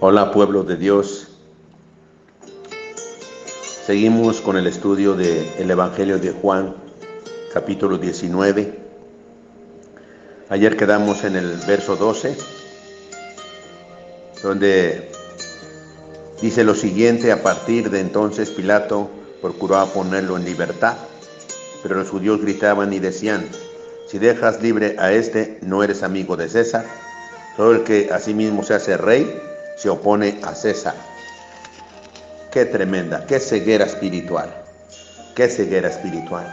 Hola pueblo de Dios. Seguimos con el estudio del Evangelio de Juan, capítulo 19. Ayer quedamos en el verso 12, donde dice lo siguiente, a partir de entonces Pilato procuraba ponerlo en libertad, pero los judíos gritaban y decían, si dejas libre a este, no eres amigo de César. Todo el que a sí mismo se hace rey, se opone a César. Qué tremenda, qué ceguera espiritual, qué ceguera espiritual.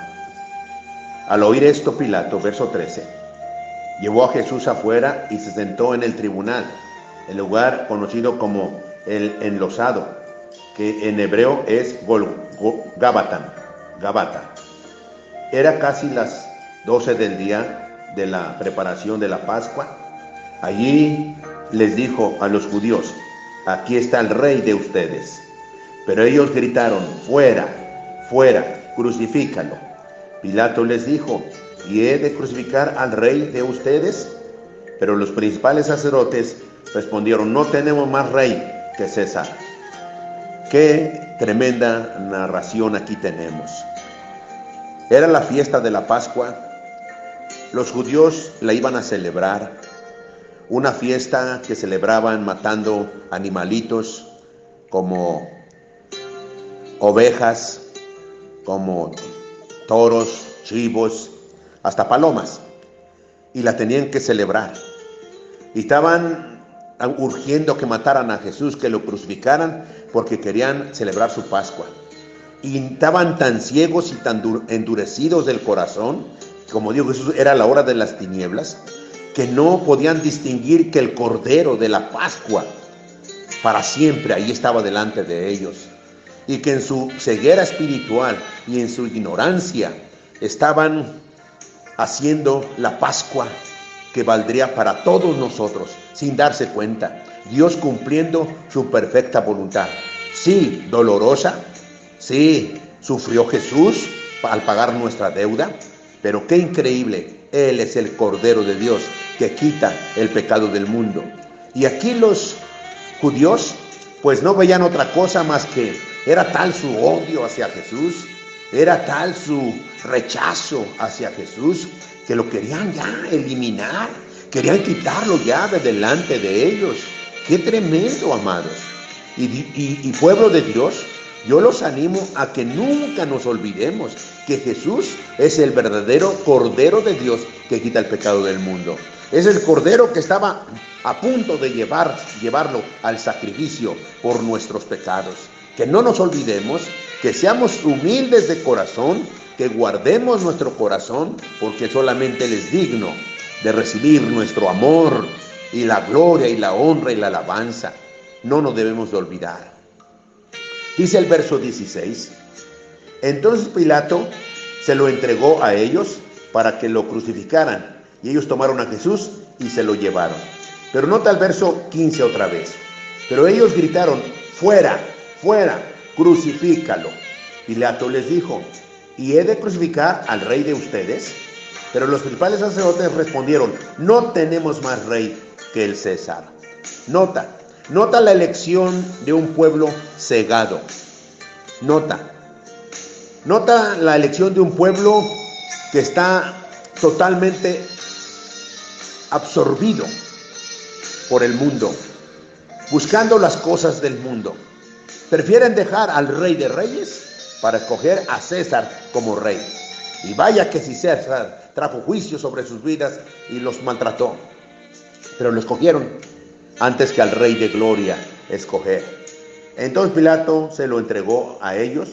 Al oír esto, Pilato, verso 13, llevó a Jesús afuera y se sentó en el tribunal, el lugar conocido como el enlosado, que en hebreo es Gabatan, Gabata. Era casi las 12 del día de la preparación de la Pascua. Allí les dijo a los judíos, aquí está el rey de ustedes. Pero ellos gritaron, fuera, fuera, crucifícalo. Pilato les dijo, ¿y he de crucificar al rey de ustedes? Pero los principales sacerdotes respondieron, no tenemos más rey que César. Qué tremenda narración aquí tenemos. Era la fiesta de la Pascua los judíos la iban a celebrar, una fiesta que celebraban matando animalitos como ovejas, como toros, chivos, hasta palomas, y la tenían que celebrar. Y estaban urgiendo que mataran a Jesús, que lo crucificaran, porque querían celebrar su Pascua. Y estaban tan ciegos y tan endurecidos del corazón como digo, Jesús era la hora de las tinieblas, que no podían distinguir que el Cordero de la Pascua para siempre ahí estaba delante de ellos. Y que en su ceguera espiritual y en su ignorancia estaban haciendo la Pascua que valdría para todos nosotros, sin darse cuenta. Dios cumpliendo su perfecta voluntad. Sí, dolorosa. Sí, sufrió Jesús al pagar nuestra deuda pero qué increíble, Él es el Cordero de Dios que quita el pecado del mundo. Y aquí los judíos pues no veían otra cosa más que era tal su odio hacia Jesús, era tal su rechazo hacia Jesús, que lo querían ya eliminar, querían quitarlo ya de delante de ellos. Qué tremendo, amados. Y, y pueblo de Dios, yo los animo a que nunca nos olvidemos que Jesús es el verdadero Cordero de Dios que quita el pecado del mundo. Es el Cordero que estaba a punto de llevar, llevarlo al sacrificio por nuestros pecados. Que no nos olvidemos, que seamos humildes de corazón, que guardemos nuestro corazón, porque solamente Él es digno de recibir nuestro amor y la gloria y la honra y la alabanza. No nos debemos de olvidar. Dice el verso 16, entonces Pilato se lo entregó a ellos para que lo crucificaran y ellos tomaron a Jesús y se lo llevaron. Pero nota el verso 15 otra vez. Pero ellos gritaron, fuera, fuera, crucifícalo. Pilato les dijo, ¿y he de crucificar al rey de ustedes? Pero los principales sacerdotes respondieron, no tenemos más rey que el César. Nota, Nota la elección de un pueblo cegado. Nota. Nota la elección de un pueblo que está totalmente absorbido por el mundo, buscando las cosas del mundo. Prefieren dejar al rey de reyes para escoger a César como rey. Y vaya que si César trajo juicio sobre sus vidas y los maltrató, pero lo escogieron antes que al Rey de Gloria escoger. Entonces Pilato se lo entregó a ellos,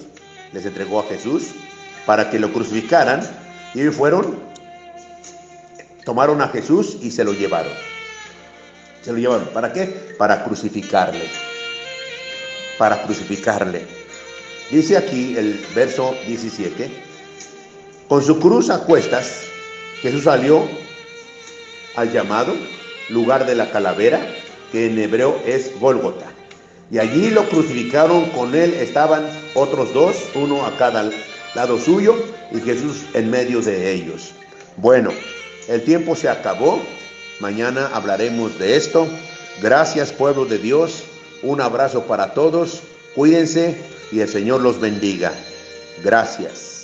les entregó a Jesús para que lo crucificaran y fueron, tomaron a Jesús y se lo llevaron. Se lo llevaron. ¿Para qué? Para crucificarle. Para crucificarle. Dice aquí el verso 17, con su cruz a cuestas, Jesús salió al llamado lugar de la calavera que en hebreo es Gólgota. Y allí lo crucificaron, con él estaban otros dos, uno a cada lado suyo y Jesús en medio de ellos. Bueno, el tiempo se acabó, mañana hablaremos de esto. Gracias pueblo de Dios Un abrazo para todos, cuídense y el Señor los bendiga. Gracias.